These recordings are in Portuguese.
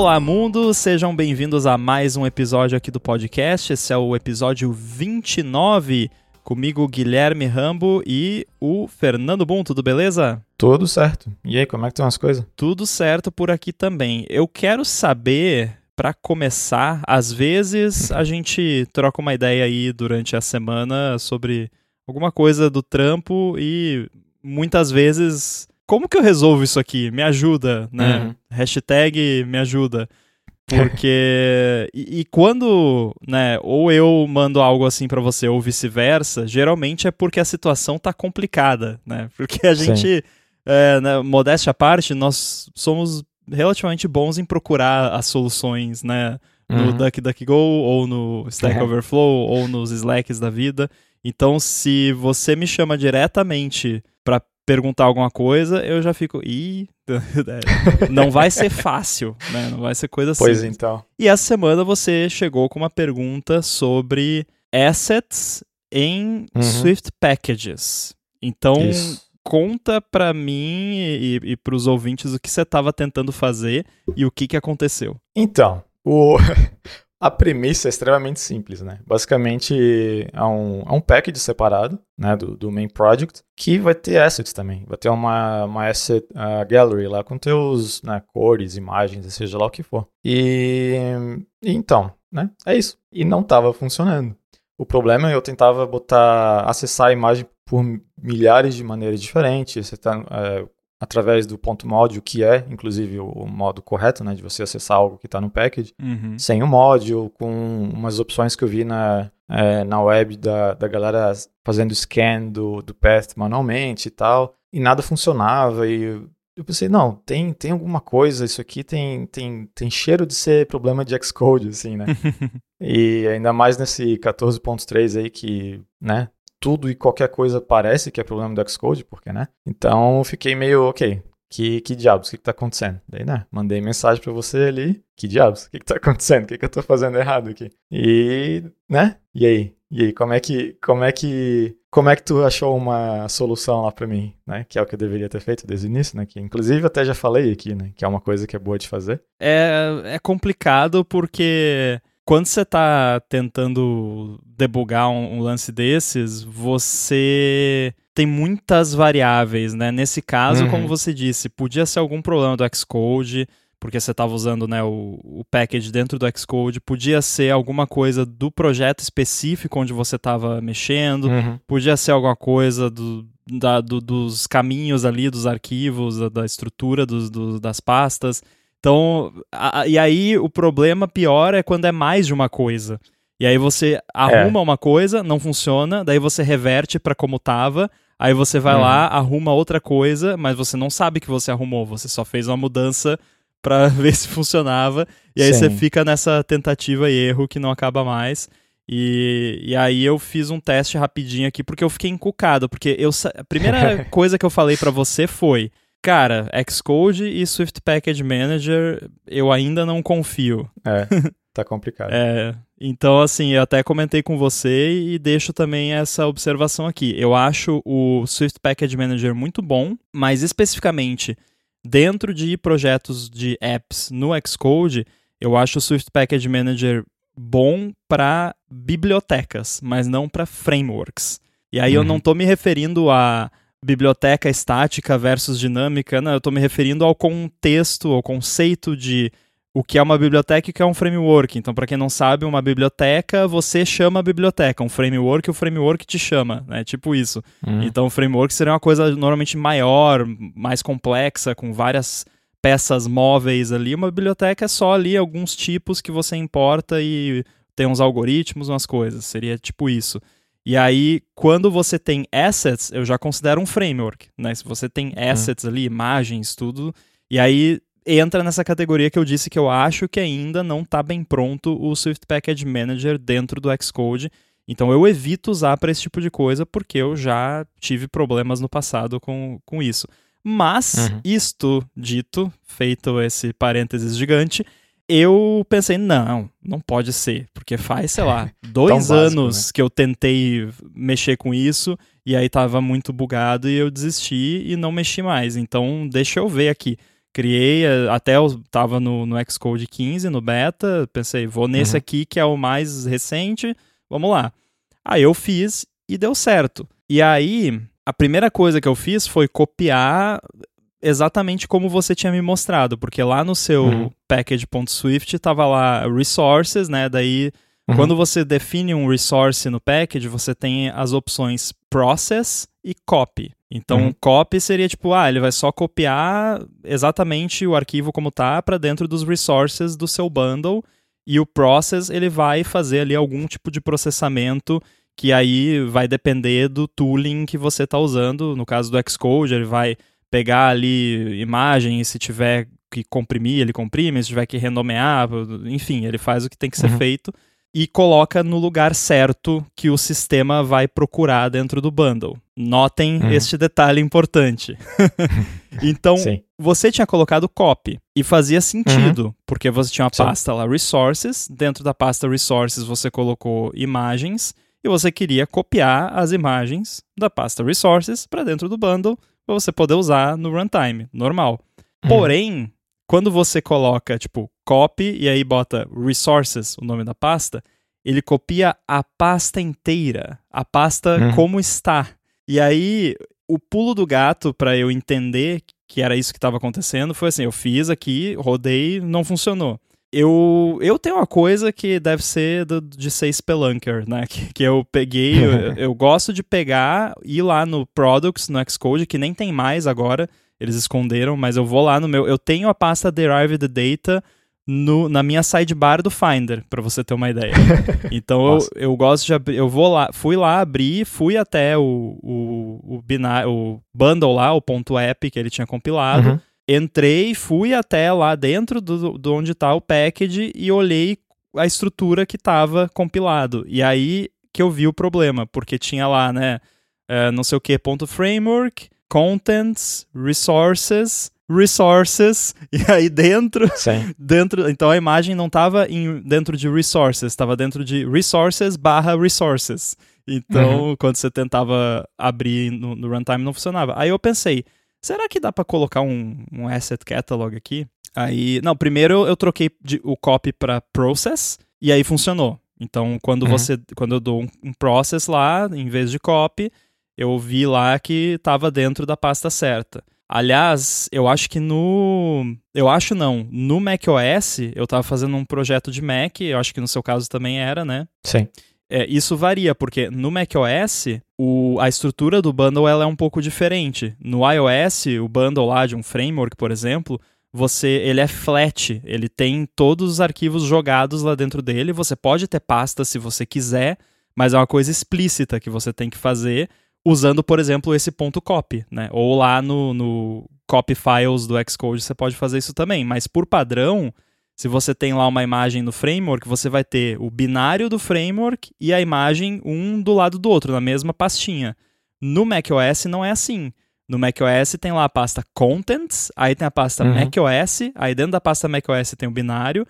Olá, mundo! Sejam bem-vindos a mais um episódio aqui do podcast. Esse é o episódio 29. Comigo, Guilherme Rambo e o Fernando Bum, tudo beleza? Tudo certo. E aí, como é que estão as coisas? Tudo certo por aqui também. Eu quero saber, para começar, às vezes a gente troca uma ideia aí durante a semana sobre alguma coisa do trampo e muitas vezes como que eu resolvo isso aqui? Me ajuda, né? Uhum. Hashtag me ajuda. Porque. e, e, quando, né, ou eu mando algo assim para você ou vice-versa, geralmente é porque a situação tá complicada, né? Porque a gente, é, né, modéstia à parte, nós somos relativamente bons em procurar as soluções, né? No uhum. DuckDuckGo, ou no Stack é. Overflow, ou nos Slacks da vida. Então, se você me chama diretamente para perguntar alguma coisa, eu já fico, ih, não vai ser fácil, né? Não vai ser coisa assim. Pois então. E essa semana você chegou com uma pergunta sobre assets em uhum. Swift Packages. Então, Isso. conta para mim e, e para os ouvintes o que você estava tentando fazer e o que, que aconteceu. Então, o, A premissa é extremamente simples, né? Basicamente, é um, é um package separado né, do, do main project que vai ter assets também. Vai ter uma, uma asset uh, gallery lá com teus né, cores, imagens, seja lá o que for. E, então, né? É isso. E não estava funcionando. O problema é eu tentava botar, acessar a imagem por milhares de maneiras diferentes. Você tá, é, através do ponto mod, que é, inclusive, o, modo correto, né, de você acessar algo que está no package, uhum. sem o mod, com umas opções que eu vi na, é, na web da, da galera fazendo scan do, do path manualmente e tal, e nada funcionava, e eu pensei, não, tem, tem alguma coisa, isso aqui tem, tem, tem cheiro de ser problema de Xcode, assim, né? e ainda mais nesse 14.3 aí que, né, tudo e qualquer coisa parece que é problema do Xcode, porque, né? Então fiquei meio, ok, que, que diabos, o que, que tá acontecendo? Daí, né, mandei mensagem para você ali, que diabos, o que, que tá acontecendo? O que, que eu tô fazendo errado aqui? E, né? E aí? E aí, como é que, como é que, como é que tu achou uma solução lá para mim, né? Que é o que eu deveria ter feito desde o início, né? Que inclusive até já falei aqui, né? Que é uma coisa que é boa de fazer. É, é complicado porque quando você está tentando debugar um, um, lance desses, você tem muitas variáveis, né? Nesse caso, uhum. como você disse, podia ser algum problema do Xcode, porque você estava usando né, o, o package dentro do Xcode, podia ser alguma coisa do projeto específico onde você estava mexendo, uhum. podia ser alguma coisa do, da, do, dos caminhos ali, dos arquivos, da, da estrutura dos, do, das pastas. Então, a, e aí o problema pior é quando é mais de uma coisa. E aí você arruma é. uma coisa, não funciona, daí você reverte para como tava, aí você vai uhum. lá, arruma outra coisa, mas você não sabe que você arrumou, você só fez uma mudança para ver se funcionava, e aí Sim. você fica nessa tentativa e erro que não acaba mais. E, e aí eu fiz um teste rapidinho aqui porque eu fiquei encucado, porque eu a primeira coisa que eu falei para você foi Cara, Xcode e Swift Package Manager eu ainda não confio. É, tá complicado. é, então, assim, eu até comentei com você e deixo também essa observação aqui. Eu acho o Swift Package Manager muito bom, mas especificamente dentro de projetos de apps no Xcode, eu acho o Swift Package Manager bom para bibliotecas, mas não para frameworks. E aí uhum. eu não estou me referindo a biblioteca estática versus dinâmica, não, eu estou me referindo ao contexto, ao conceito de o que é uma biblioteca e o que é um framework. Então, para quem não sabe, uma biblioteca, você chama a biblioteca. Um framework, o framework te chama, né? Tipo isso. Uhum. Então, o framework seria uma coisa normalmente maior, mais complexa, com várias peças móveis ali. Uma biblioteca é só ali alguns tipos que você importa e tem uns algoritmos, umas coisas. Seria tipo isso. E aí, quando você tem assets, eu já considero um framework, né? Se você tem uhum. assets ali, imagens, tudo, e aí entra nessa categoria que eu disse que eu acho que ainda não está bem pronto o Swift Package Manager dentro do Xcode. Então eu evito usar para esse tipo de coisa porque eu já tive problemas no passado com, com isso. Mas, uhum. isto dito, feito esse parênteses gigante, eu pensei, não, não pode ser, porque faz, sei lá, dois básico, anos né? que eu tentei mexer com isso e aí tava muito bugado e eu desisti e não mexi mais. Então, deixa eu ver aqui. Criei, eh, até eu tava no, no Xcode 15, no beta, pensei, vou nesse uhum. aqui que é o mais recente, vamos lá. Aí eu fiz e deu certo. E aí, a primeira coisa que eu fiz foi copiar exatamente como você tinha me mostrado, porque lá no seu uhum. package.swift tava lá resources, né? Daí, uhum. quando você define um resource no package, você tem as opções process e copy. Então, uhum. copy seria tipo, ah, ele vai só copiar exatamente o arquivo como tá para dentro dos resources do seu bundle, e o process ele vai fazer ali algum tipo de processamento que aí vai depender do tooling que você está usando. No caso do Xcode, ele vai pegar ali imagem e se tiver que comprimir, ele comprime, se tiver que renomear, enfim, ele faz o que tem que ser uhum. feito e coloca no lugar certo que o sistema vai procurar dentro do bundle. Notem uhum. este detalhe importante. então, Sim. você tinha colocado copy e fazia sentido, uhum. porque você tinha uma Sim. pasta lá resources, dentro da pasta resources você colocou imagens e você queria copiar as imagens da pasta resources para dentro do bundle para você poder usar no runtime, normal. Uhum. Porém, quando você coloca, tipo, copy e aí bota resources, o nome da pasta, ele copia a pasta inteira, a pasta uhum. como está. E aí, o pulo do gato para eu entender que era isso que estava acontecendo foi assim: eu fiz aqui, rodei, não funcionou. Eu, eu tenho uma coisa que deve ser do, de ser Spelunker, né? Que, que eu peguei, eu, eu, gosto de pegar, ir lá no Products, no Xcode, que nem tem mais agora, eles esconderam, mas eu vou lá no meu. Eu tenho a pasta Derived Data no, na minha sidebar do Finder, para você ter uma ideia. Então eu, eu gosto de abrir. Eu vou lá, fui lá abrir, fui até o, o, o, binário, o bundle lá, o ponto app que ele tinha compilado. Uhum. Entrei, fui até lá dentro do, do onde está o package e olhei a estrutura que estava compilado. E aí que eu vi o problema, porque tinha lá, né, uh, não sei o que, ponto framework, contents, resources, resources, e aí dentro, Sim. dentro, então a imagem não estava dentro de resources, estava dentro de resources barra resources. Então, uhum. quando você tentava abrir no, no, runtime, não funcionava. Aí eu pensei, será que dá para colocar um, um asset catalog aqui? Aí, não, primeiro eu troquei de, o copy para process, e aí funcionou. Então, quando uhum. você, quando eu dou um, um process lá, em vez de copy, eu vi lá que estava dentro da pasta certa. Aliás, eu acho que no. Eu acho não. No macOS, eu estava fazendo um projeto de Mac, eu acho que no seu caso também era, né? Sim. É, isso varia, porque no macOS, o, a estrutura do bundle ela é um pouco diferente. No iOS, o bundle lá de um framework, por exemplo, você ele é flat, ele tem todos os arquivos jogados lá dentro dele. Você pode ter pasta se você quiser, mas é uma coisa explícita que você tem que fazer usando, por exemplo, esse ponto copy, né? Ou lá no, no copy files do Xcode você pode fazer isso também, mas por padrão, se você tem lá uma imagem no framework, você vai ter o binário do framework e a imagem um do lado do outro, na mesma pastinha. No macOS não é assim. No macOS tem lá a pasta Contents, aí tem a pasta uhum. macOS, aí dentro da pasta macOS tem o binário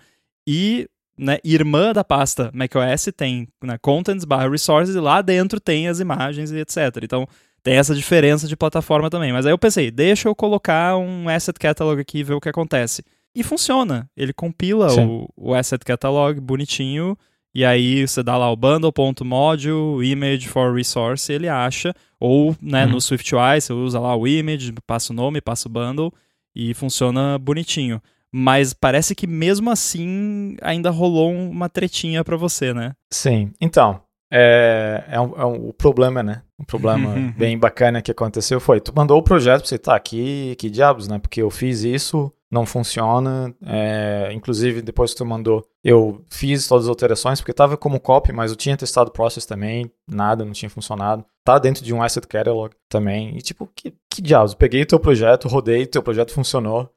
e né, irmã da pasta macOS tem né, contents barra resources e lá dentro tem as imagens e etc. Então tem essa diferença de plataforma também. Mas aí eu pensei, deixa eu colocar um asset catalog aqui e ver o que acontece. E funciona. Ele compila o, o, asset catalog bonitinho e aí você dá lá o bundle.module image for resource, ele acha. Ou né, uhum. no SwiftUI você usa lá o image, passa o nome, passa o bundle e funciona bonitinho. Mas parece que mesmo assim ainda rolou uma tretinha para você, né? Sim. Então, é, é, um, é um, o problema, né? Um problema bem bacana que aconteceu foi, tu mandou o projeto pra você, tá, que, que diabos, né? Porque eu fiz isso, não funciona. É, inclusive, depois que tu mandou, eu fiz todas as alterações, porque tava como copy, mas eu tinha testado o process também, nada, não tinha funcionado. Tá dentro de um asset catalog também. E tipo, que, que diabos? peguei o teu projeto, rodei, teu projeto funcionou.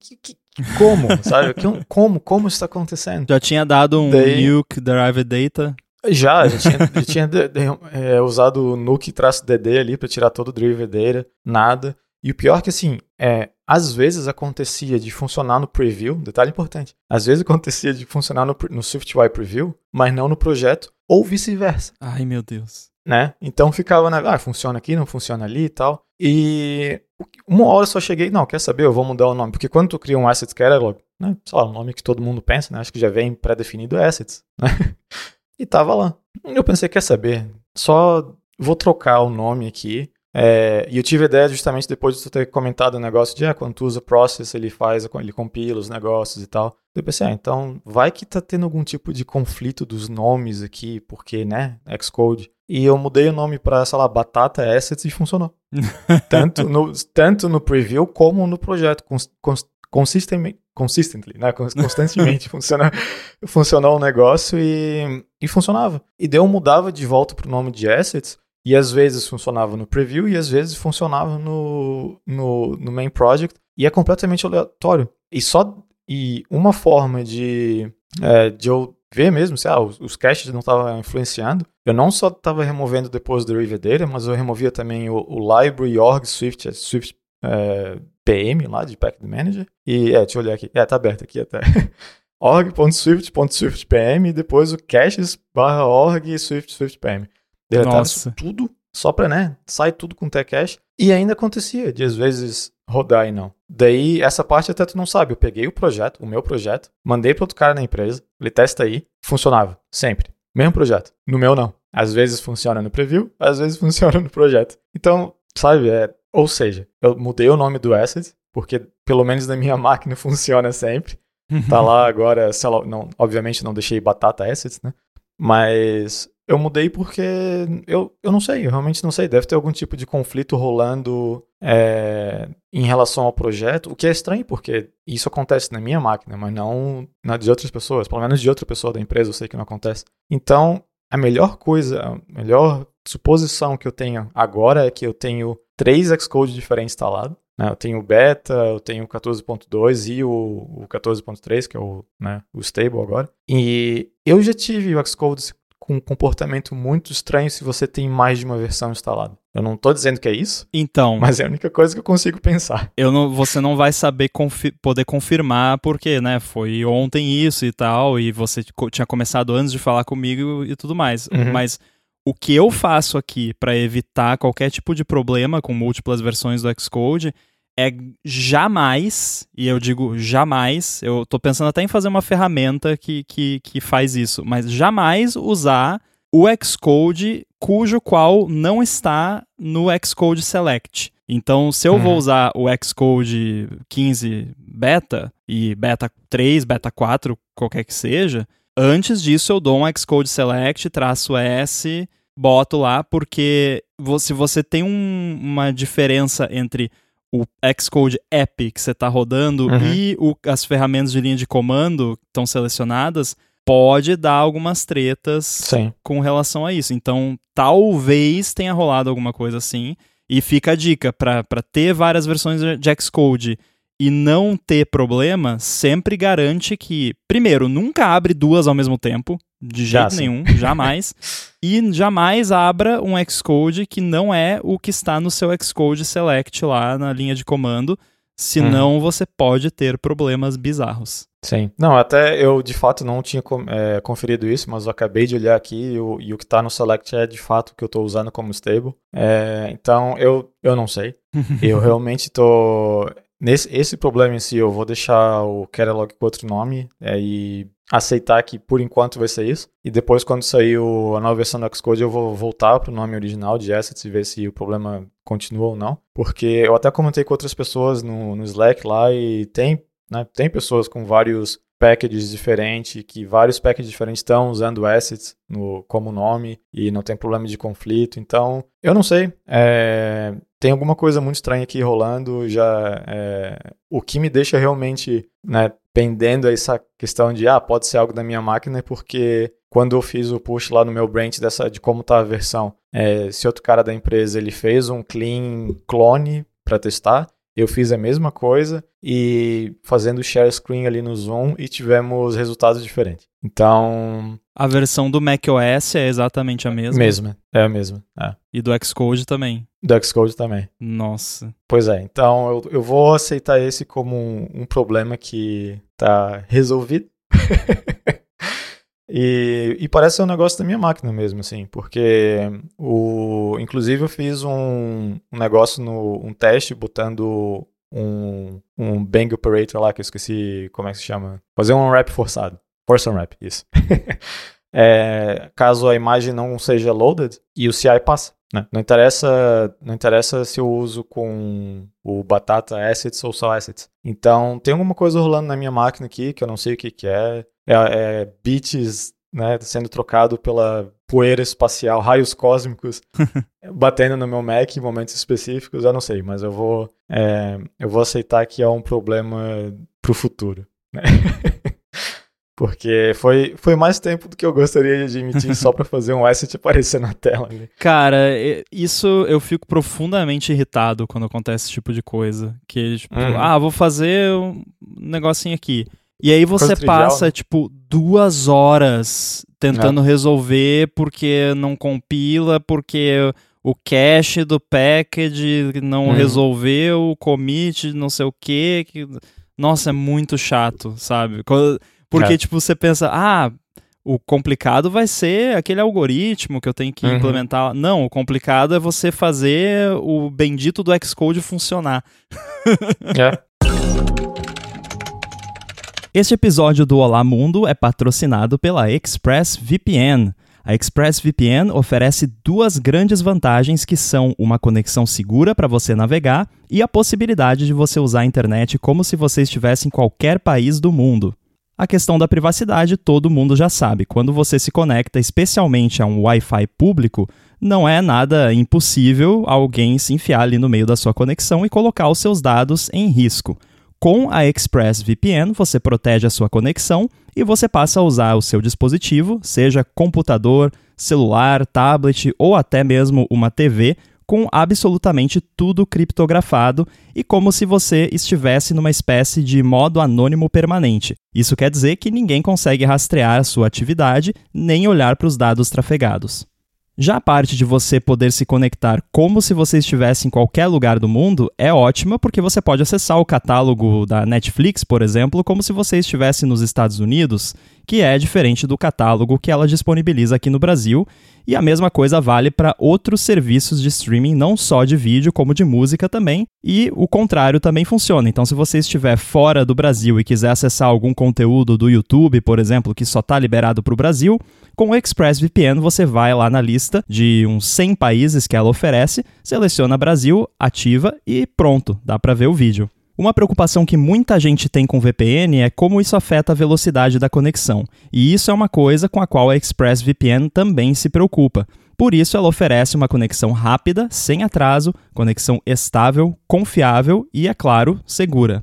Que, que, como, sabe? Como, como isso está acontecendo? Já tinha dado um Daí... nuke derived data? Já, já tinha, tinha de, de, é, usado o nuke traço DD ali para tirar todo o derived data, nada. E o pior é que assim, é, às vezes acontecia de funcionar no preview, detalhe importante, às vezes acontecia de funcionar no, no SwiftUI preview, mas não no projeto, ou vice-versa. Ai, meu Deus. Né? Então ficava na, ah, funciona aqui, não funciona ali e tal. E uma hora eu só cheguei, não, quer saber, eu vou mudar o nome. Porque quando tu cria um Assets Catalog, né, sei lá, o nome que todo mundo pensa, né, acho que já vem pré-definido Assets, né? E tava lá. Eu pensei, quer saber, só vou trocar o nome aqui. É, e eu tive a ideia justamente depois de tu ter comentado o negócio de, ah, quando tu usa Process, ele faz, ele compila os negócios e tal. Eu pensei, ah, então vai que tá tendo algum tipo de conflito dos nomes aqui, porque, né, Xcode. E eu mudei o nome para, sei lá, Batata Assets e funcionou. tanto, no, tanto no preview como no projeto, cons, cons, consistently, consistently, né? Constantemente funciona, funcionou o negócio e, e funcionava. E daí eu mudava de volta pro nome de assets e às vezes funcionava no preview e às vezes funcionava no, no, no main project e é completamente aleatório. E só e uma forma de, é, de eu ver mesmo se ah, os, os caches não estavam influenciando, eu não só estava removendo depois do River Data, mas eu removia também o, o library org Swift, Swift é, PM lá de Package Manager. E, é, deixa eu olhar aqui. É, tá aberto aqui até. org.swift.swiftpm e depois o caches barra org swift swiftpm. Deletava isso tudo, só pra, né, sai tudo com cache. E ainda acontecia de às vezes rodar e não. Daí, essa parte até tu não sabe. Eu peguei o projeto, o meu projeto, mandei para outro cara na empresa, ele testa aí, funcionava, sempre. Mesmo projeto. No meu, não. Às vezes funciona no preview, às vezes funciona no projeto. Então, sabe, é, ou seja, eu mudei o nome do asset, porque pelo menos na minha máquina funciona sempre. Tá lá agora, sei lá, não, obviamente não deixei batata assets, né? Mas eu mudei porque eu, eu não sei, eu realmente não sei. Deve ter algum tipo de conflito rolando é, em relação ao projeto, o que é estranho, porque isso acontece na minha máquina, mas não na de outras pessoas. Pelo menos de outra pessoa da empresa eu sei que não acontece. Então, a melhor coisa, a melhor suposição que eu tenho agora é que eu tenho três Xcode diferentes instalados. Né? Eu tenho o beta, eu tenho o 14.2 e o, o 14.3, que é o, né, o stable agora. E eu já tive o Xcode com um comportamento muito estranho se você tem mais de uma versão instalada. Eu não estou dizendo que é isso. Então. Mas é a única coisa que eu consigo pensar. Eu não, você não vai saber confi poder confirmar porque, né? Foi ontem isso e tal, e você tinha começado antes de falar comigo e tudo mais. Uhum. Mas o que eu faço aqui para evitar qualquer tipo de problema com múltiplas versões do Xcode é jamais, e eu digo jamais, eu tô pensando até em fazer uma ferramenta que, que, que faz isso, mas jamais usar o Xcode cujo qual não está no Xcode Select. Então, se eu uhum. vou usar o Xcode 15 beta e beta 3, beta 4, qualquer que seja, antes disso eu dou um Xcode Select, traço S boto lá, porque se você tem um, uma diferença entre o Xcode app que você está rodando uhum. e o, as ferramentas de linha de comando estão selecionadas, pode dar algumas tretas Sim. com relação a isso. Então, talvez tenha rolado alguma coisa assim. E fica a dica, para ter várias versões de Xcode e não ter problema, sempre garante que, primeiro, nunca abre duas ao mesmo tempo, de jeito nenhum, jamais. e jamais abra um Xcode que não é o que está no seu Xcode Select lá na linha de comando, senão uhum. você pode ter problemas bizarros. Sim. Não, até eu de fato não tinha é, conferido isso, mas eu acabei de olhar aqui e o, e o que está no Select é de fato o que eu estou usando como stable. É, então eu, eu não sei. eu realmente estou. Nesse esse problema em si, eu vou deixar o catalog com outro nome é, e aceitar que por enquanto vai ser isso. E depois, quando sair o, a nova versão do Xcode, eu vou voltar para o nome original de assets e ver se o problema continua ou não. Porque eu até comentei com outras pessoas no, no Slack lá e tem, né, tem pessoas com vários packages diferentes, que vários packages diferentes estão usando assets no, como nome e não tem problema de conflito. Então, eu não sei. É, tem alguma coisa muito estranha aqui rolando. Já é, o que me deixa realmente né, pendendo essa questão de ah, pode ser algo da minha máquina, porque quando eu fiz o push lá no meu branch dessa de como tá a versão, é, esse outro cara da empresa ele fez um clean clone para testar eu fiz a mesma coisa e fazendo share screen ali no Zoom e tivemos resultados diferentes. Então. A versão do macOS é exatamente a mesma? Mesma, é a mesma. É. E do Xcode também? Do Xcode também. Nossa. Pois é, então eu, eu vou aceitar esse como um, um problema que tá resolvido. E, e, parece ser um negócio da minha máquina mesmo, assim, porque o, inclusive eu fiz um, um negócio no um teste botando um, um bang operator lá, que eu esqueci como é que se chama. Fazer um wrap forçado. Force wrap, isso. é, caso a imagem não seja loaded e o CI passa. Né? Não, interessa, não interessa se eu uso com o Batata Assets ou só Assets. Então, tem alguma coisa rolando na minha máquina aqui que eu não sei o que, que é. É, é bits né, sendo trocado pela poeira espacial, raios cósmicos batendo no meu Mac em momentos específicos, eu não sei, mas eu vou, é, eu vou aceitar que é um problema pro futuro. Né? Porque foi, foi mais tempo do que eu gostaria de admitir só para fazer um asset aparecer na tela. Cara, isso eu fico profundamente irritado quando acontece esse tipo de coisa. Que, tipo, uhum. ah, vou fazer um negocinho aqui. E aí você passa, né? tipo, duas horas tentando é. resolver porque não compila, porque o cache do package não uhum. resolveu, o commit, não sei o quê. Que... Nossa, é muito chato, sabe? Porque, é. tipo, você pensa, ah, o complicado vai ser aquele algoritmo que eu tenho que uhum. implementar. Não, o complicado é você fazer o bendito do Xcode funcionar. É. Este episódio do Olá Mundo é patrocinado pela ExpressVPN. A ExpressVPN oferece duas grandes vantagens que são uma conexão segura para você navegar e a possibilidade de você usar a internet como se você estivesse em qualquer país do mundo. A questão da privacidade todo mundo já sabe. Quando você se conecta especialmente a um Wi-Fi público, não é nada impossível alguém se enfiar ali no meio da sua conexão e colocar os seus dados em risco. Com a ExpressVPN, você protege a sua conexão e você passa a usar o seu dispositivo, seja computador, celular, tablet ou até mesmo uma TV, com absolutamente tudo criptografado e como se você estivesse numa espécie de modo anônimo permanente. Isso quer dizer que ninguém consegue rastrear a sua atividade nem olhar para os dados trafegados. Já a parte de você poder se conectar como se você estivesse em qualquer lugar do mundo é ótima porque você pode acessar o catálogo da Netflix, por exemplo, como se você estivesse nos Estados Unidos, que é diferente do catálogo que ela disponibiliza aqui no Brasil e a mesma coisa vale para outros serviços de streaming, não só de vídeo, como de música também. E o contrário também funciona. Então, se você estiver fora do Brasil e quiser acessar algum conteúdo do YouTube, por exemplo, que só está liberado para o Brasil, com o ExpressVPN você vai lá na lista de uns 100 países que ela oferece, seleciona Brasil, ativa e pronto, dá para ver o vídeo. Uma preocupação que muita gente tem com VPN é como isso afeta a velocidade da conexão, e isso é uma coisa com a qual a ExpressVPN também se preocupa. Por isso, ela oferece uma conexão rápida, sem atraso, conexão estável, confiável e, é claro, segura.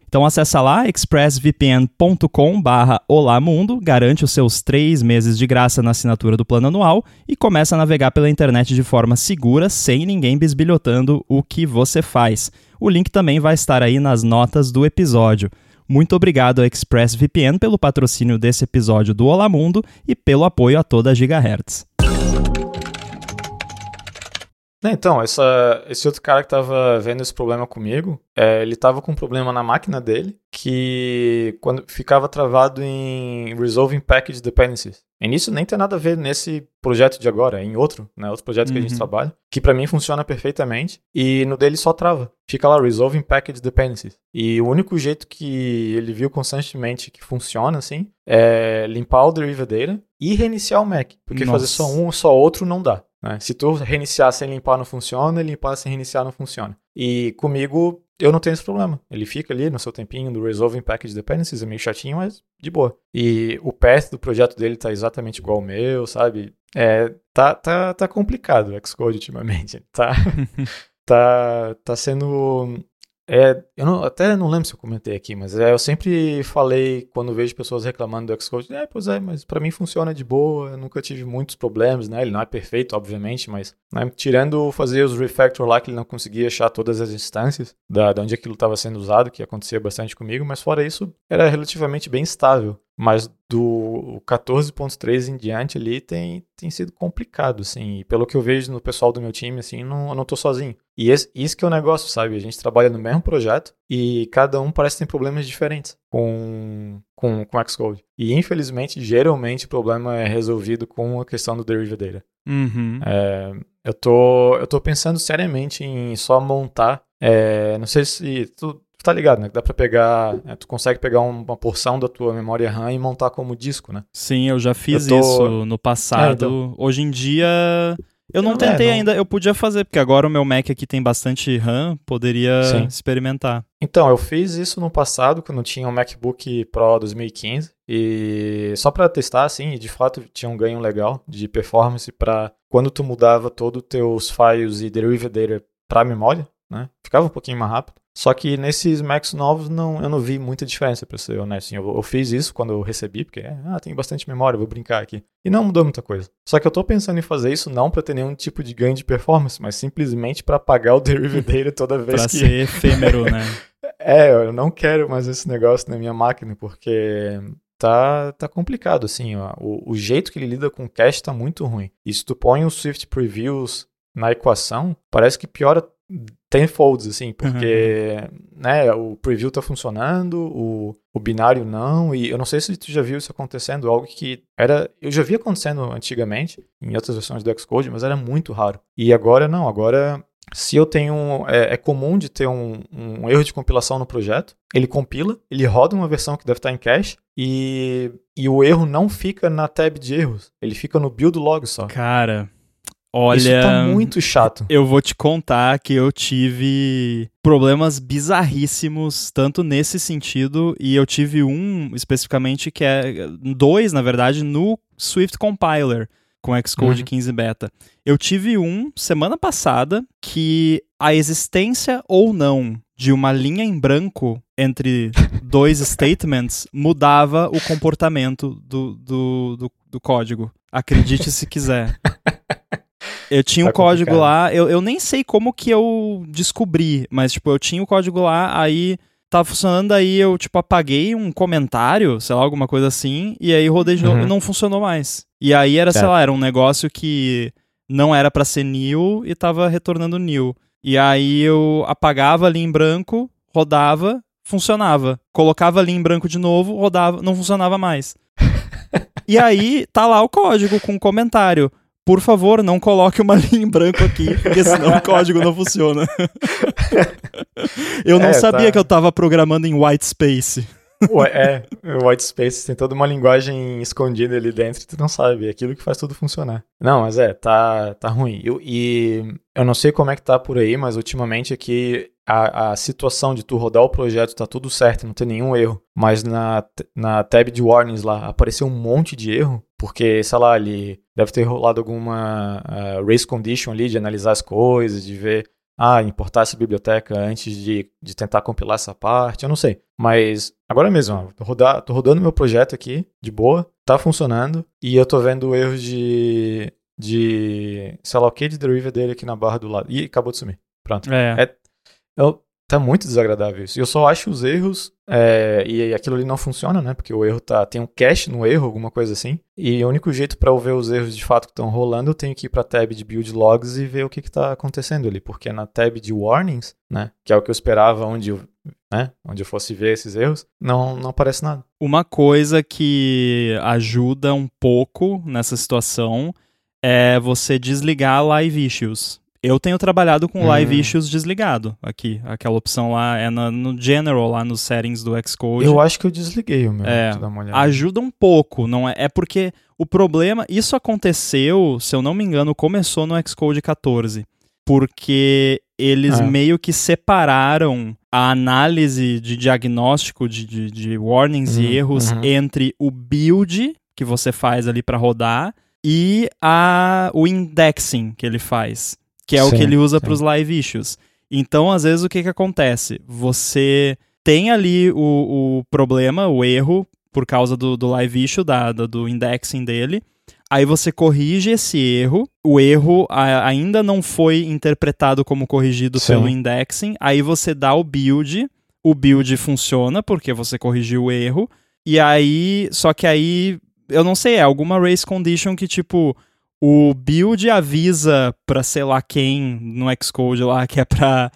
Então acessa lá expressvpn.com barra Olamundo, garante os seus três meses de graça na assinatura do plano anual e começa a navegar pela internet de forma segura, sem ninguém bisbilhotando o que você faz. O link também vai estar aí nas notas do episódio. Muito obrigado ao ExpressVPN pelo patrocínio desse episódio do Olamundo e pelo apoio a toda a Gigahertz. Então, essa, esse outro cara que tava vendo esse problema comigo, é, ele tava com um problema na máquina dele, que quando ficava travado em Resolving Package Dependencies. E nisso nem tem nada a ver nesse projeto de agora, é em outro, né? Outro projeto uhum. que a gente uhum. trabalha, que para mim funciona perfeitamente, e no dele só trava. Fica lá, Resolving Package Dependencies. E o único jeito que ele viu constantemente que funciona, assim, é limpar o Deriva Data e reiniciar o Mac. Porque Nossa. fazer só um ou só outro não dá. Né? Se tu reiniciar sem limpar não funciona, limpar sem reiniciar não funciona. E comigo eu não tenho esse problema. Ele fica ali no seu tempinho do Resolving Package Dependencies, é meio chatinho, mas de boa. E o path do projeto dele tá exatamente igual ao meu, sabe? É, tá, tá, tá complicado o Xcode ultimamente. Tá, tá, tá sendo é, eu não, até não lembro se eu comentei aqui, mas é, eu sempre falei quando vejo pessoas reclamando do Xcode, é, pois é, mas para mim funciona de boa, eu nunca tive muitos problemas, né? Ele não é perfeito, obviamente, mas né, tirando fazer os refactor lá que ele não conseguia achar todas as instâncias da, de onde aquilo estava sendo usado, que acontecia bastante comigo, mas fora isso, era relativamente bem estável. Mas do 14.3 em diante ali tem, tem sido complicado, assim. E pelo que eu vejo no pessoal do meu time, assim, não, eu não tô sozinho. E esse, isso que é o negócio, sabe? A gente trabalha no mesmo projeto e cada um parece ter problemas diferentes com, com, com Xcode. E infelizmente, geralmente, o problema é resolvido com a questão do derivative data. Uhum. É, eu, tô, eu tô pensando seriamente em só montar. É, não sei se. Tu, tá ligado, né? Dá pra pegar. É, tu consegue pegar uma porção da tua memória RAM e montar como disco, né? Sim, eu já fiz eu tô... isso no passado. É, então... Hoje em dia. Eu não, não tentei é, não... ainda, eu podia fazer, porque agora o meu Mac aqui tem bastante RAM, poderia Sim. experimentar. Então, eu fiz isso no passado, quando tinha um MacBook Pro 2015, e só para testar, assim, de fato tinha um ganho legal de performance para quando tu mudava todos os teus files e derivative data para memória, né? Ficava um pouquinho mais rápido. Só que nesses Macs novos não, eu não vi muita diferença, para ser honesto. Assim, eu, eu, fiz isso quando eu recebi, porque ah, tem bastante memória, vou brincar aqui. E não mudou muita coisa. Só que eu tô pensando em fazer isso não para ter nenhum tipo de ganho de performance, mas simplesmente para apagar o derivative data toda vez pra que. ser efêmero, né? é, eu não quero mais esse negócio na minha máquina, porque tá, tá complicado, assim, ó. O, o jeito que ele lida com o cache tá muito ruim. E se tu põe os Swift Previews na equação, parece que piora tenfolds, assim, porque uhum. né, o preview tá funcionando, o, o binário não, e eu não sei se tu já viu isso acontecendo, algo que era. Eu já vi acontecendo antigamente, em outras versões do Xcode, mas era muito raro. E agora não, agora. Se eu tenho. É, é comum de ter um, um, erro de compilação no projeto, ele compila, ele roda uma versão que deve estar em cache, e, e o erro não fica na tab de erros, ele fica no build log só. Cara. Olha, Isso tá muito chato. Eu vou te contar que eu tive problemas bizarríssimos, tanto nesse sentido, e eu tive um especificamente que é. Dois, na verdade, no Swift Compiler com Xcode uhum. 15 Beta. Eu tive um semana passada que a existência ou não de uma linha em branco entre dois statements mudava o comportamento do, do, do, do código. Acredite se quiser. Eu tinha o um código lá, eu, eu nem sei como que eu descobri, mas, tipo, eu tinha o código lá, aí tava funcionando, aí eu, tipo, apaguei um comentário, sei lá, alguma coisa assim, e aí rodei de novo uhum. e não funcionou mais. E aí era, sei lá, era um negócio que não era para ser new e tava retornando new. E aí eu apagava ali em branco, rodava, funcionava. Colocava ali em branco de novo, rodava, não funcionava mais. e aí tá lá o código com um comentário por favor, não coloque uma linha em branco aqui, porque senão o código não funciona. eu não é, sabia tá. que eu estava programando em white space. é, o white space tem toda uma linguagem escondida ali dentro, tu não sabe, é aquilo que faz tudo funcionar. Não, mas é, tá, tá ruim. Eu, e eu não sei como é que tá por aí, mas ultimamente aqui a, a situação de tu rodar o projeto tá tudo certo, não tem nenhum erro, mas na, na tab de warnings lá apareceu um monte de erro, porque, sei lá, ali deve ter rolado alguma uh, race condition ali de analisar as coisas, de ver, ah, importar essa biblioteca antes de, de tentar compilar essa parte, eu não sei. Mas agora mesmo, ó, tô, rodar, tô rodando meu projeto aqui, de boa, tá funcionando, e eu tô vendo erros de, de sei lá o que, de derivative dele aqui na barra do lado. E acabou de sumir. Pronto. É. é eu, tá muito desagradável isso. Eu só acho os erros é, e aquilo ali não funciona, né? Porque o erro tá tem um cache no erro, alguma coisa assim. E o único jeito para eu ver os erros de fato que estão rolando, eu tenho que ir para a tab de build logs e ver o que está acontecendo ali, porque na tab de warnings, né, que é o que eu esperava onde eu, né, onde eu fosse ver esses erros, não não aparece nada. Uma coisa que ajuda um pouco nessa situação é você desligar live issues. Eu tenho trabalhado com Live hum. Issues desligado aqui. Aquela opção lá é no, no General, lá nos settings do Xcode. Eu acho que eu desliguei o meu. É, ajuda um pouco, não é? É porque o problema. Isso aconteceu, se eu não me engano, começou no Xcode 14. Porque eles é. meio que separaram a análise de diagnóstico de, de, de warnings e erros uhum. entre o build que você faz ali para rodar e a, o indexing que ele faz que é Sim, o que ele usa para os live issues. Então, às vezes, o que, que acontece? Você tem ali o, o problema, o erro, por causa do, do live issue, da, do indexing dele. Aí você corrige esse erro, o erro a, ainda não foi interpretado como corrigido Sim. pelo indexing, aí você dá o build, o build funciona porque você corrigiu o erro, e aí, só que aí, eu não sei, é alguma race condition que tipo, o build avisa pra sei lá quem no Xcode lá que é pra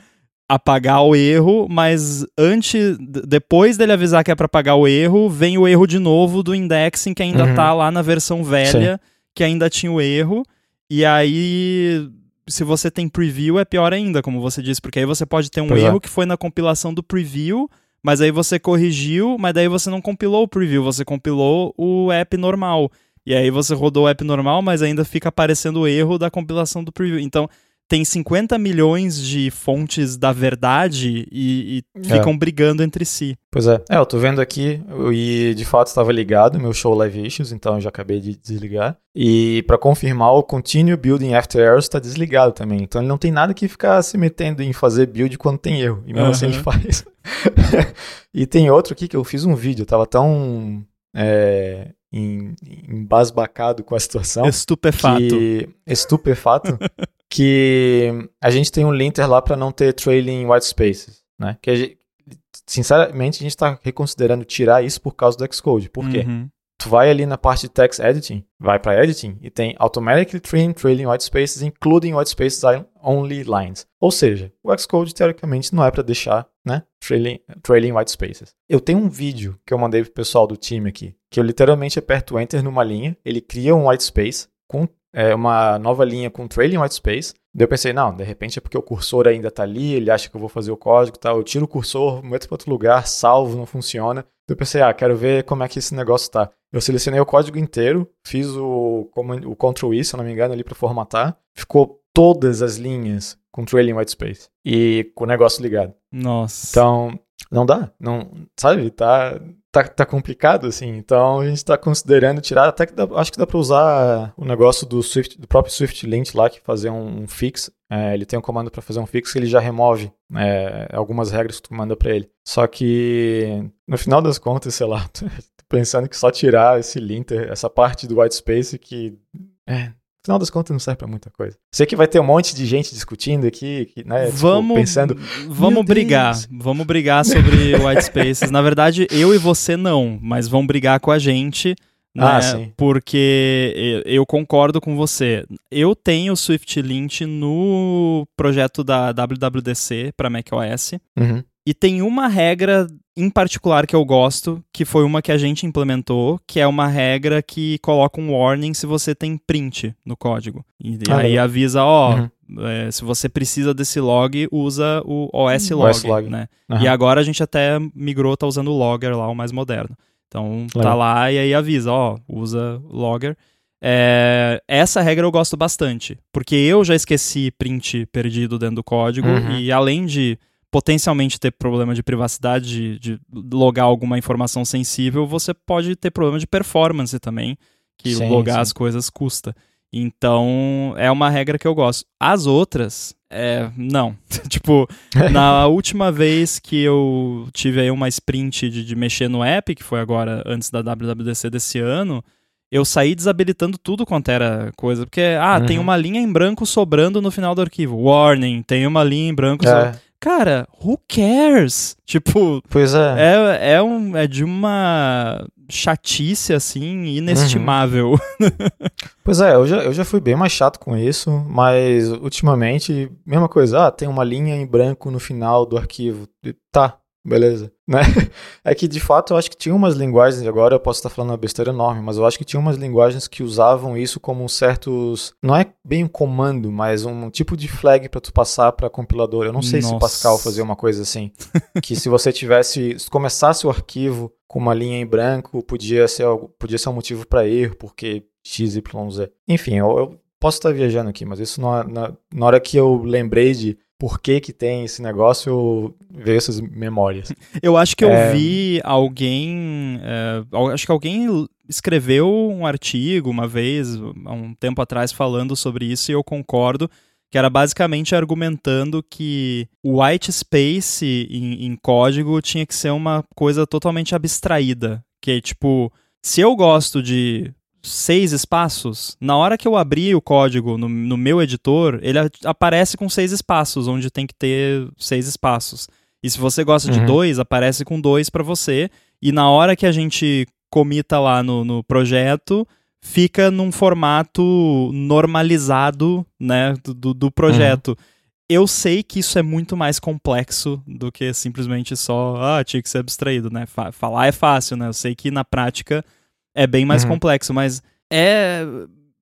apagar o erro, mas antes, depois dele avisar que é para apagar o erro, vem o erro de novo do indexing que ainda uhum. tá lá na versão velha, Sim. que ainda tinha o erro. E aí, se você tem preview, é pior ainda, como você disse, porque aí você pode ter um pois é. erro é. que foi na compilação do preview, mas aí você corrigiu, mas daí você não compilou o preview, você compilou o app normal. E aí você rodou o app normal, mas ainda fica aparecendo o erro da compilação do preview. Então, tem 50 milhões de fontes da verdade e, e é. ficam brigando entre si. Pois é. É, eu tô vendo aqui e de fato estava ligado meu show live issues, então eu já acabei de desligar. E para confirmar, o continue building after errors está desligado também. Então ele não tem nada que ficar se metendo em fazer build quando tem erro. E mesmo uhum. assim ele faz. e tem outro aqui que eu fiz um vídeo, eu tava tão é, embasbacado com a situação. Estupefato. Que, estupefato. que a gente tem um linter lá para não ter trailing white spaces, né? Que a gente, sinceramente a gente está reconsiderando tirar isso por causa do Xcode. Por quê? Uhum. Tu vai ali na parte de text editing, vai para editing e tem automatically trim trailing white spaces, including white spaces only lines. Ou seja, o Xcode teoricamente não é para deixar, né, trailing, trailing white spaces. Eu tenho um vídeo que eu mandei pro pessoal do time aqui, que eu literalmente aperto enter numa linha, ele cria um white space com é, uma nova linha com trailing white space. Daí eu pensei, não, de repente é porque o cursor ainda está ali, ele acha que eu vou fazer o código e tal. Eu tiro o cursor, meto para outro lugar, salvo, não funciona. Daí eu pensei, ah, quero ver como é que esse negócio está. Eu selecionei o código inteiro, fiz o, o Ctrl I, se eu não me engano, ali para formatar. Ficou todas as linhas com trailing white space e com o negócio ligado. Nossa. Então, não dá, não, sabe? Tá tá, tá complicado, assim. Então a gente está considerando tirar, até que dá, acho que dá para usar o negócio do Swift, do próprio Swift Lint lá, que fazer um, um fix. É, ele tem um comando para fazer um fix que ele já remove é, algumas regras que tu manda para ele. Só que no final das contas, sei lá, tô pensando que só tirar esse linter, essa parte do white space que é, final das contas não serve para muita coisa. Sei que vai ter um monte de gente discutindo aqui, que, né, tipo, vamos, tipo, pensando, vamos brigar, Deus. vamos brigar sobre white spaces. Na verdade, eu e você não, mas vão brigar com a gente. Né, ah, sim. Porque eu concordo com você. Eu tenho Swift Lint no projeto da WWDC para macOS. Uhum. E tem uma regra em particular que eu gosto, que foi uma que a gente implementou, que é uma regra que coloca um warning se você tem print no código. E ah, aí é. avisa, ó, uhum. é, se você precisa desse log, usa o OS Log, OS log. né? Uhum. E agora a gente até migrou, tá usando o Logger lá, o mais moderno. Então tá lá e aí avisa, ó, usa Logger. É, essa regra eu gosto bastante, porque eu já esqueci print perdido dentro do código uhum. e além de potencialmente ter problema de privacidade, de, de, logar alguma informação sensível, você pode ter problema de performance também, que sim, logar sim. as coisas custa. Então, é uma regra que eu gosto. As outras, é, não. tipo, na última vez que eu tive aí uma sprint de, de mexer no app, que foi agora antes da WWDC desse ano, eu saí desabilitando tudo quanto era coisa. Porque, ah, uhum. tem uma linha em branco sobrando no final do arquivo. Warning, tem uma linha em branco. É. So cara, who cares? Tipo, pois é. É, é, um, é de uma chatice, assim, inestimável. Uhum. pois é, eu já, eu já fui bem mais chato com isso, mas ultimamente, mesma coisa, ah, tem uma linha em branco no final do arquivo. Tá, beleza. Né? É que de fato eu acho que tinha umas linguagens, agora eu posso estar falando uma besteira enorme, mas eu acho que tinha umas linguagens que usavam isso como um certos. Não é bem um comando, mas um tipo de flag para tu passar para compilador. Eu não sei Nossa. se o Pascal fazia uma coisa assim. que se você tivesse. Se começasse o arquivo com uma linha em branco, podia ser, podia ser um motivo para erro, porque XYZ. Enfim, eu, eu posso estar viajando aqui, mas isso na, na, na hora que eu lembrei de por que, que tem esse negócio, ver essas memórias. Eu acho que eu é... vi alguém. É, acho que alguém escreveu um artigo uma vez, há um tempo atrás, falando sobre isso, e eu concordo. que era basicamente argumentando que o white space em, em código tinha que ser uma coisa totalmente abstraída. Que é tipo, se eu gosto de seis espaços, na hora que eu abrir o código no, no meu editor, ele aparece com seis espaços, onde tem que ter seis espaços. E se você gosta uhum. de dois, aparece com dois para você. E na hora que a gente comita lá no, no projeto, fica num formato normalizado né, do, do projeto. Uhum. Eu sei que isso é muito mais complexo do que simplesmente só, ah, tinha que ser abstraído, né? Falar é fácil, né? Eu sei que na prática é bem mais uhum. complexo, mas é,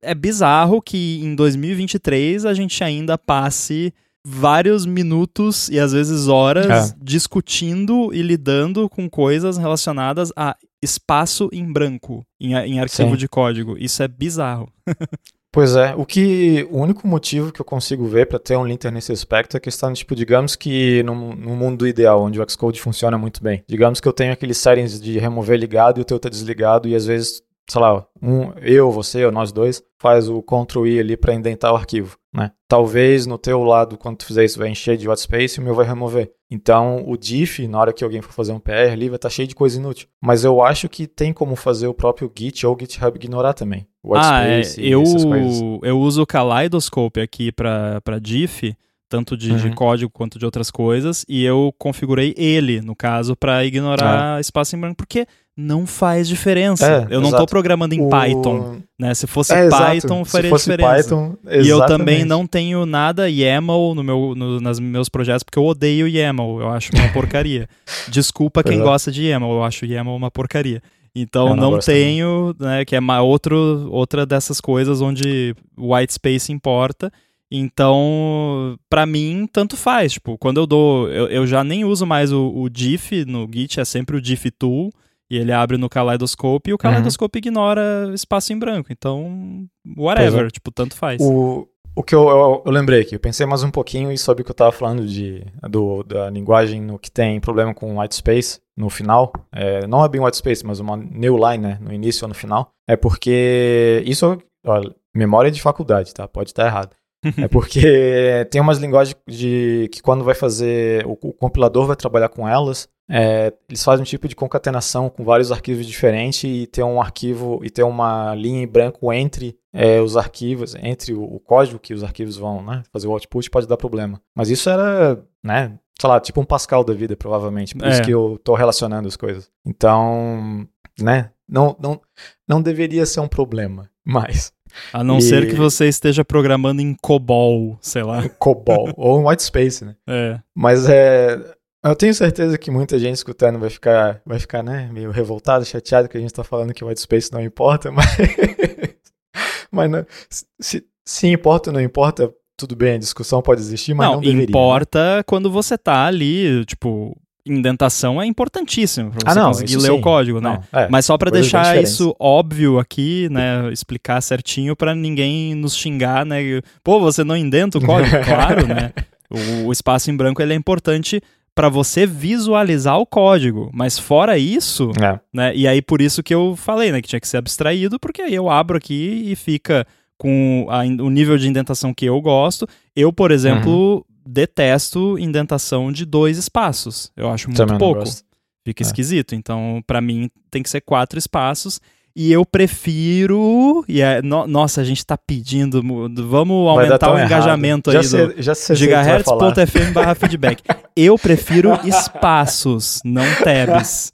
é bizarro que em 2023 a gente ainda passe vários minutos e às vezes horas é. discutindo e lidando com coisas relacionadas a espaço em branco em, em arquivo Sim. de código. Isso é bizarro. Pois é, o que o único motivo que eu consigo ver para ter um linter nesse aspecto é a questão, tipo, digamos que no, no mundo ideal, onde o Xcode funciona muito bem, digamos que eu tenho aqueles settings de remover ligado e o teu tá desligado e às vezes sei lá, um, eu, você ou nós dois, faz o Ctrl I ali para indentar o arquivo, né? Talvez no teu lado, quando tu fizer isso, vai encher de whitespace e o meu vai remover. Então, o diff, na hora que alguém for fazer um PR ali, vai estar tá cheio de coisa inútil. Mas eu acho que tem como fazer o próprio Git ou GitHub ignorar também. Whitespace ah, é, eu, eu uso o Kaleidoscope aqui para diff, tanto de, uhum. de, código quanto de outras coisas, e eu configurei ele, no caso, para ignorar ah. espaço em branco, porque não faz diferença. É, eu não estou programando em o... Python, né? Se fosse é, Python, faria Se fosse diferença. Python, e eu também não tenho nada YAML no meu, no, nos meus projetos, porque eu odeio YAML, eu acho uma porcaria. Desculpa quem gosta de YAML, eu acho YAML uma porcaria. Então eu não, não tenho, né, que é uma outro, outra dessas coisas onde white space importa. Então, para mim, tanto faz. Tipo, quando eu dou. Eu, eu já nem uso mais o, o diff no Git, é sempre o diff tool. E ele abre no Kaleidoscope e o Kaleidoscope uhum. ignora espaço em branco. Então, whatever, é. tipo, tanto faz. O, o que eu, eu, eu, lembrei aqui, eu pensei mais um pouquinho e sobre o que eu estava falando de, do, da linguagem no que tem problema com white space no final. É, não é bem white space, mas uma new line, né? No início ou no final. É porque isso, olha, memória de faculdade, tá? Pode estar errado. é porque tem umas linguagens de que quando vai fazer, o, o compilador vai trabalhar com elas, é, eles fazem um tipo de concatenação com vários arquivos diferentes e ter um arquivo e ter uma linha em branco entre é, os arquivos, entre o, o, código que os arquivos vão né, fazer o output pode dar problema. Mas isso era, né, sei lá, tipo um Pascal da vida, provavelmente. Por é. isso que eu estou relacionando as coisas. Então, né, não, não, não deveria ser um problema, mas a não e... ser que você esteja programando em COBOL, sei lá. COBOL, ou em Whitespace, né? É. Mas é, eu tenho certeza que muita gente escutando vai ficar, vai ficar, né, meio revoltado, chateado que a gente está falando que o white space não importa, mas, mas não, se, se importa ou não importa, tudo bem, a discussão pode existir, mas não, não deveria. Né? importa quando você tá ali, tipo, indentação é importantíssimo para ah, você ah, não, conseguir ler sim. o código, né? Não, é, Mas só para deixar isso óbvio aqui, né, explicar certinho para ninguém nos xingar, né? Pô, você não indenta o código? claro, né? O, o espaço em branco ele é importante para você visualizar o código. Mas fora isso, é. né? E aí por isso que eu falei, né, que tinha que ser abstraído, porque aí eu abro aqui e fica com a, o nível de indentação que eu gosto. Eu, por exemplo, uhum. detesto indentação de dois espaços. Eu acho muito Também pouco. Fica é. esquisito. Então, para mim, tem que ser quatro espaços. E eu prefiro. E é, no, nossa, a gente tá pedindo. Vamos aumentar o engajamento errado. aí já do gigahertz.fm barra feedback. Eu prefiro espaços, não tabs.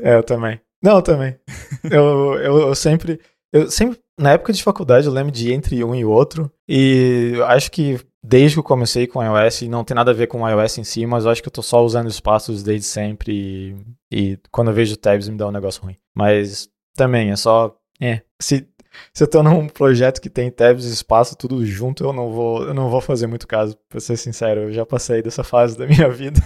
É, eu também. Não, também. Eu, eu, eu sempre. Eu sempre. Na época de faculdade, eu lembro de ir entre um e outro. E acho que desde que eu comecei com iOS, não tem nada a ver com o iOS em si, mas eu acho que eu tô só usando espaços desde sempre. E, e quando eu vejo tabs me dá um negócio ruim. Mas também, é só. É. Se, se eu tô num projeto que tem tabs e espaço tudo junto, eu não vou, eu não vou fazer muito caso, pra ser sincero. Eu já passei dessa fase da minha vida.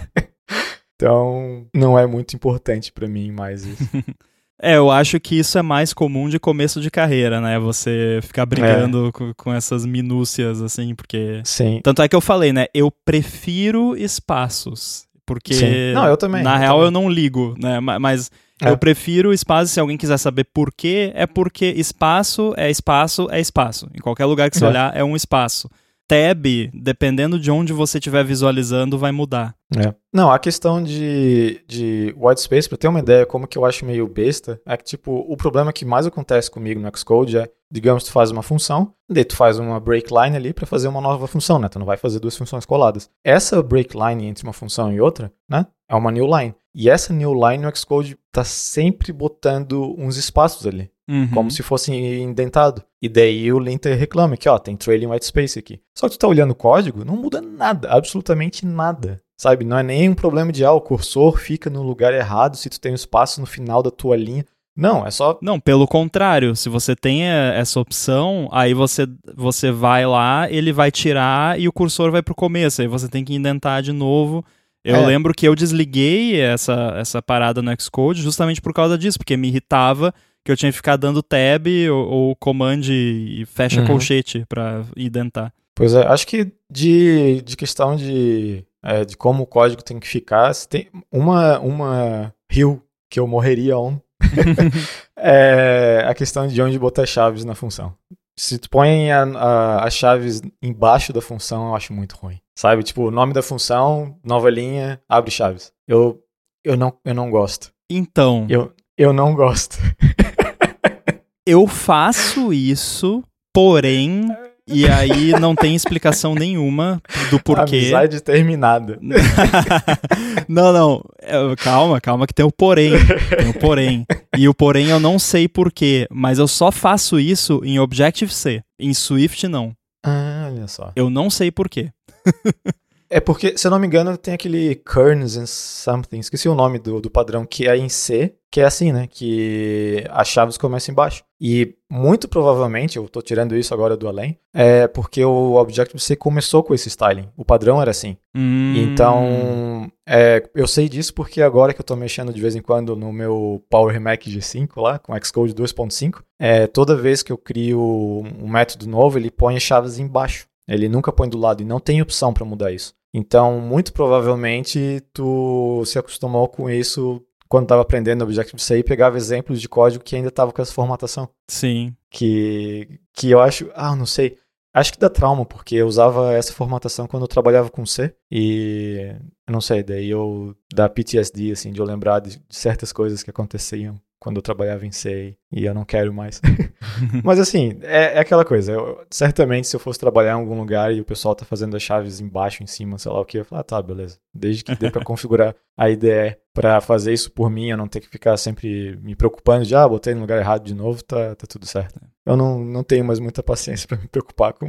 então, não é muito importante para mim mais isso. É, eu acho que isso é mais comum de começo de carreira, né? Você ficar brigando é. com, com, essas minúcias, assim, porque. Sim. Tanto é que eu falei, né? Eu prefiro espaços. Porque. Sim. Não, eu também. Na eu real, também. eu não ligo, né? Mas é. Eu prefiro espaço, se alguém quiser saber por quê, é porque espaço é espaço é espaço. Em qualquer lugar que você é. olhar, é um espaço. tab, dependendo de onde você estiver visualizando, vai mudar. É. Não, a questão de, de white space, pra ter uma ideia como que eu acho meio besta, é que, tipo, o problema que mais acontece comigo no Xcode é, digamos, tu faz uma função, daí tu faz uma break line ali para fazer uma nova função, né? Tu não vai fazer duas funções coladas. Essa break line entre uma função e outra, né? É uma new line. E essa new line no Xcode tá sempre botando uns espaços ali. Uhum. Como se fosse indentado. E daí o linter reclama que, ó, tem trailing white space aqui. Só que tu tá olhando o código, não muda nada, absolutamente nada. Sabe? Não é nem um problema de, ah, o cursor fica no lugar errado se tu tem um espaço no final da tua linha. Não, é só. Não, pelo contrário, se você tem eh, essa opção, aí você, você vai lá, ele vai tirar e o cursor vai pro começo, aí você tem que indentar de novo. Eu É. lembro que eu desliguei essa, essa parada no Xcode justamente por causa disso, porque me irritava que eu tinha que ficar dando tab ou, ou command e fecha Uhum. colchete pra indentar. Pois é, acho que de, de questão de, é, de como o código tem que ficar, se tem uma, uma hill que eu morreria on é a questão de onde botar chaves na função. Se tu põe a- a- as chaves embaixo da função, eu acho muito ruim. Sabe? Tipo, nome da função, nova linha, abre chaves. Eu, eu, não, eu não gosto. Então, Eu, eu não gosto. eu faço isso, porém, e aí não tem explicação nenhuma do porquê. Amizade terminada. não, não. É, Calma, calma que tem o porém. Tem o porém. E o porém eu não sei porquê, mas eu só faço isso em Objective-C. Em Swift, não. Ah, olha só. Eu não sei porquê. É porque, se eu não me engano, tem aquele kerns and something, esqueci o nome do, do padrão, que é em C, que é assim, né? Que as chaves começam embaixo. E muito provavelmente, eu tô tirando isso agora do além, é porque o Objective-C começou com esse styling. O padrão era assim. Hum, Então, é, eu sei disso porque agora que eu tô mexendo de vez em quando no meu Power Mac G5 lá, com Xcode 2.5, é, toda vez que eu crio um método novo, ele põe as chaves embaixo. Ele nunca põe do lado e não tem opção para mudar isso. Então, muito provavelmente, tu se acostumou com isso quando estava aprendendo Objective-C e pegava exemplos de código que ainda estava com essa formatação. Sim. Que, que eu acho, ah, não sei, acho que dá trauma, porque eu usava essa formatação quando eu trabalhava com C e não sei, daí eu dá PTSD, assim, de eu lembrar de, de certas coisas que aconteciam quando eu trabalhava em C e eu não quero mais. Mas assim, é, é aquela coisa. Eu, certamente, se eu fosse trabalhar em algum lugar e o pessoal tá fazendo as chaves embaixo, em cima, sei lá o que, eu falo, ah, tá, beleza. Desde que dê pra configurar a IDE pra fazer isso por mim, eu não ter que ficar sempre me preocupando de, ah, botei no lugar errado de novo, tá, tá tudo certo. Eu não, não tenho mais muita paciência pra me preocupar com,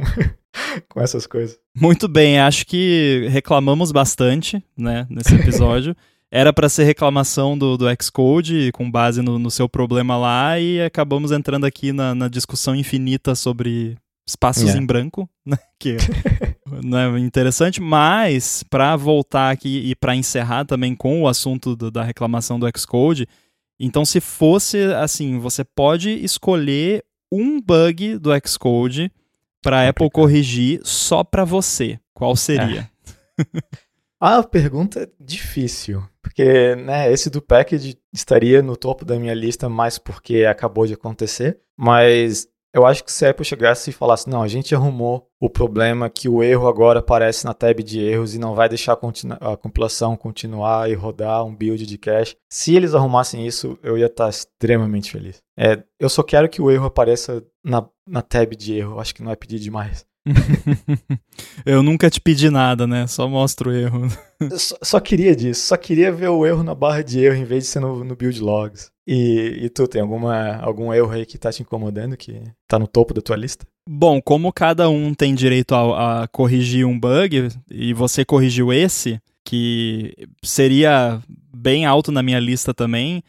com essas coisas. Muito bem, acho que reclamamos bastante, né, nesse episódio. Era para ser reclamação do, do Xcode, com base no, no, seu problema lá, e acabamos entrando aqui na, na discussão infinita sobre espaços É. em branco, né, que não é interessante, mas para voltar aqui e para encerrar também com o assunto do- da reclamação do Xcode, então se fosse assim, você pode escolher um bug do Xcode para Apple corrigir só para você. Qual seria? A pergunta é difícil, porque né, esse do package estaria no topo da minha lista mais porque acabou de acontecer, mas eu acho que se a Apple chegasse e falasse, não, a gente arrumou o problema que o erro agora aparece na tab de erros e não vai deixar a continu- a compilação continuar e rodar um build de cache. Se eles arrumassem isso, eu ia estar extremamente feliz. É, eu só quero que o erro apareça na, na tab de erro, acho que não é pedir demais. Eu nunca te pedi nada, né? Só mostro o erro. Só, só queria disso, só queria ver o erro na barra de erro em vez de ser no, no build logs. E, e tu, tem alguma, algum erro aí que tá te incomodando, que tá no topo da tua lista? Bom, como cada um tem direito a, a corrigir um bug, e você corrigiu esse, que seria bem alto na minha lista também,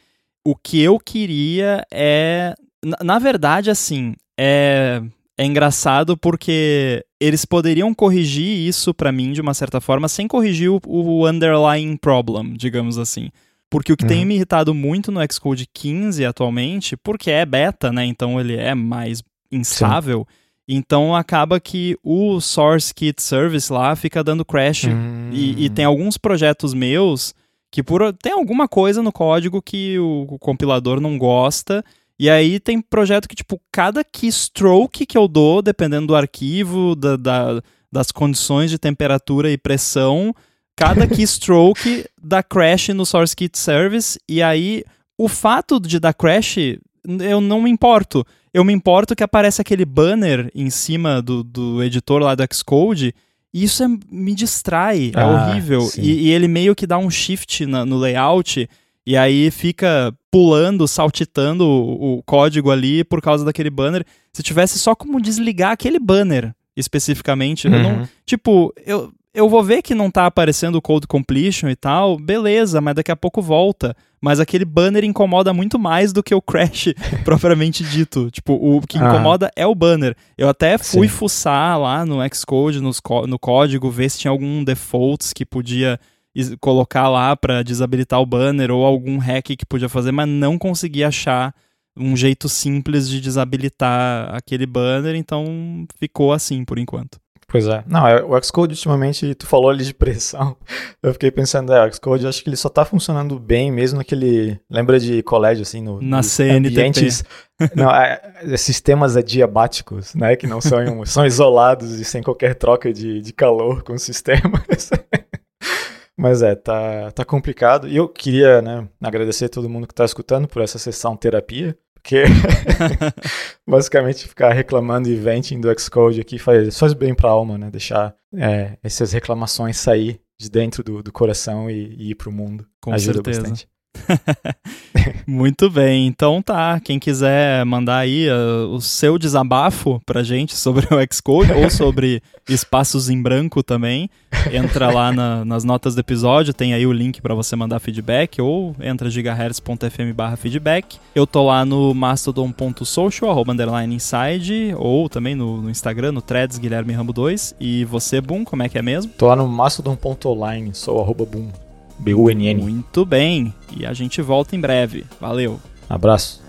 o que eu queria é. Na, na verdade, assim, é. É engraçado porque eles poderiam corrigir isso pra mim de uma certa forma sem corrigir o, o underlying problem, digamos assim. Porque o que tem Uhum. me irritado muito no Xcode 15 atualmente, porque é beta, né? Então ele é mais instável. Então acaba que o Source Kit Service lá fica dando crash. Hum. E, e tem alguns projetos meus que por tem alguma coisa no código que o, o compilador não gosta. E aí tem projeto que, tipo, cada keystroke que eu dou, dependendo do arquivo, da, da, das condições de temperatura e pressão, cada keystroke dá crash no source kit service, e aí o fato de dar crash, eu não me importo. Eu me importo que aparece aquele banner em cima do, do editor lá do Xcode, e isso é, me distrai, é ah, horrível. E, e, ele meio que dá um shift na, no layout, e aí fica pulando, saltitando o, o, código ali por causa daquele banner. Se tivesse só como desligar aquele banner especificamente, uhum. eu não. Uhum. Tipo, eu, eu vou ver que não tá aparecendo o code completion e tal, beleza, mas daqui a pouco volta. Mas aquele banner incomoda muito mais do que o crash propriamente dito. Tipo, o que ah. incomoda é o banner. Eu até fui Sim. fuçar lá no Xcode, nos, no código, ver se tinha algum defaults que podia colocar lá para desabilitar o banner ou algum hack que podia fazer, mas não consegui achar um jeito simples de desabilitar aquele banner, então ficou assim por enquanto. Pois é. Não, é, o Xcode ultimamente, tu falou ali de pressão. Eu fiquei pensando, é, o Xcode acho que ele só tá funcionando bem mesmo naquele. Lembra de colégio, assim, no. Na CNTP. Ambientes, não, é, é, sistemas adiabáticos, né? Que não são, são isolados e sem qualquer troca de, de calor com sistemas. Mas é, tá, tá complicado. E eu queria, né, agradecer a todo mundo que tá escutando por essa sessão terapia. Porque basicamente ficar reclamando e venting do Xcode aqui faz, faz bem pra alma, né? Deixar é, essas reclamações sair de dentro do, do coração e, e ir pro mundo. Com Ajuda certeza. bastante. Muito bem, então tá. Quem quiser mandar aí uh, o seu desabafo pra gente sobre o Xcode ou sobre espaços em branco também, entra lá na, nas notas do episódio, tem aí o link para você mandar feedback ou entra gigahertz.fm feedback. Eu tô lá no mastodon.social, arroba underline inside, ou também no, no, Instagram, no threads Guilherme Rambo 2. E você, Boom, como é que é mesmo? Tô lá no mastodon.online, sou arroba Boom. B-U-N-N. Muito bem. E a gente volta em breve. Valeu. Abraço.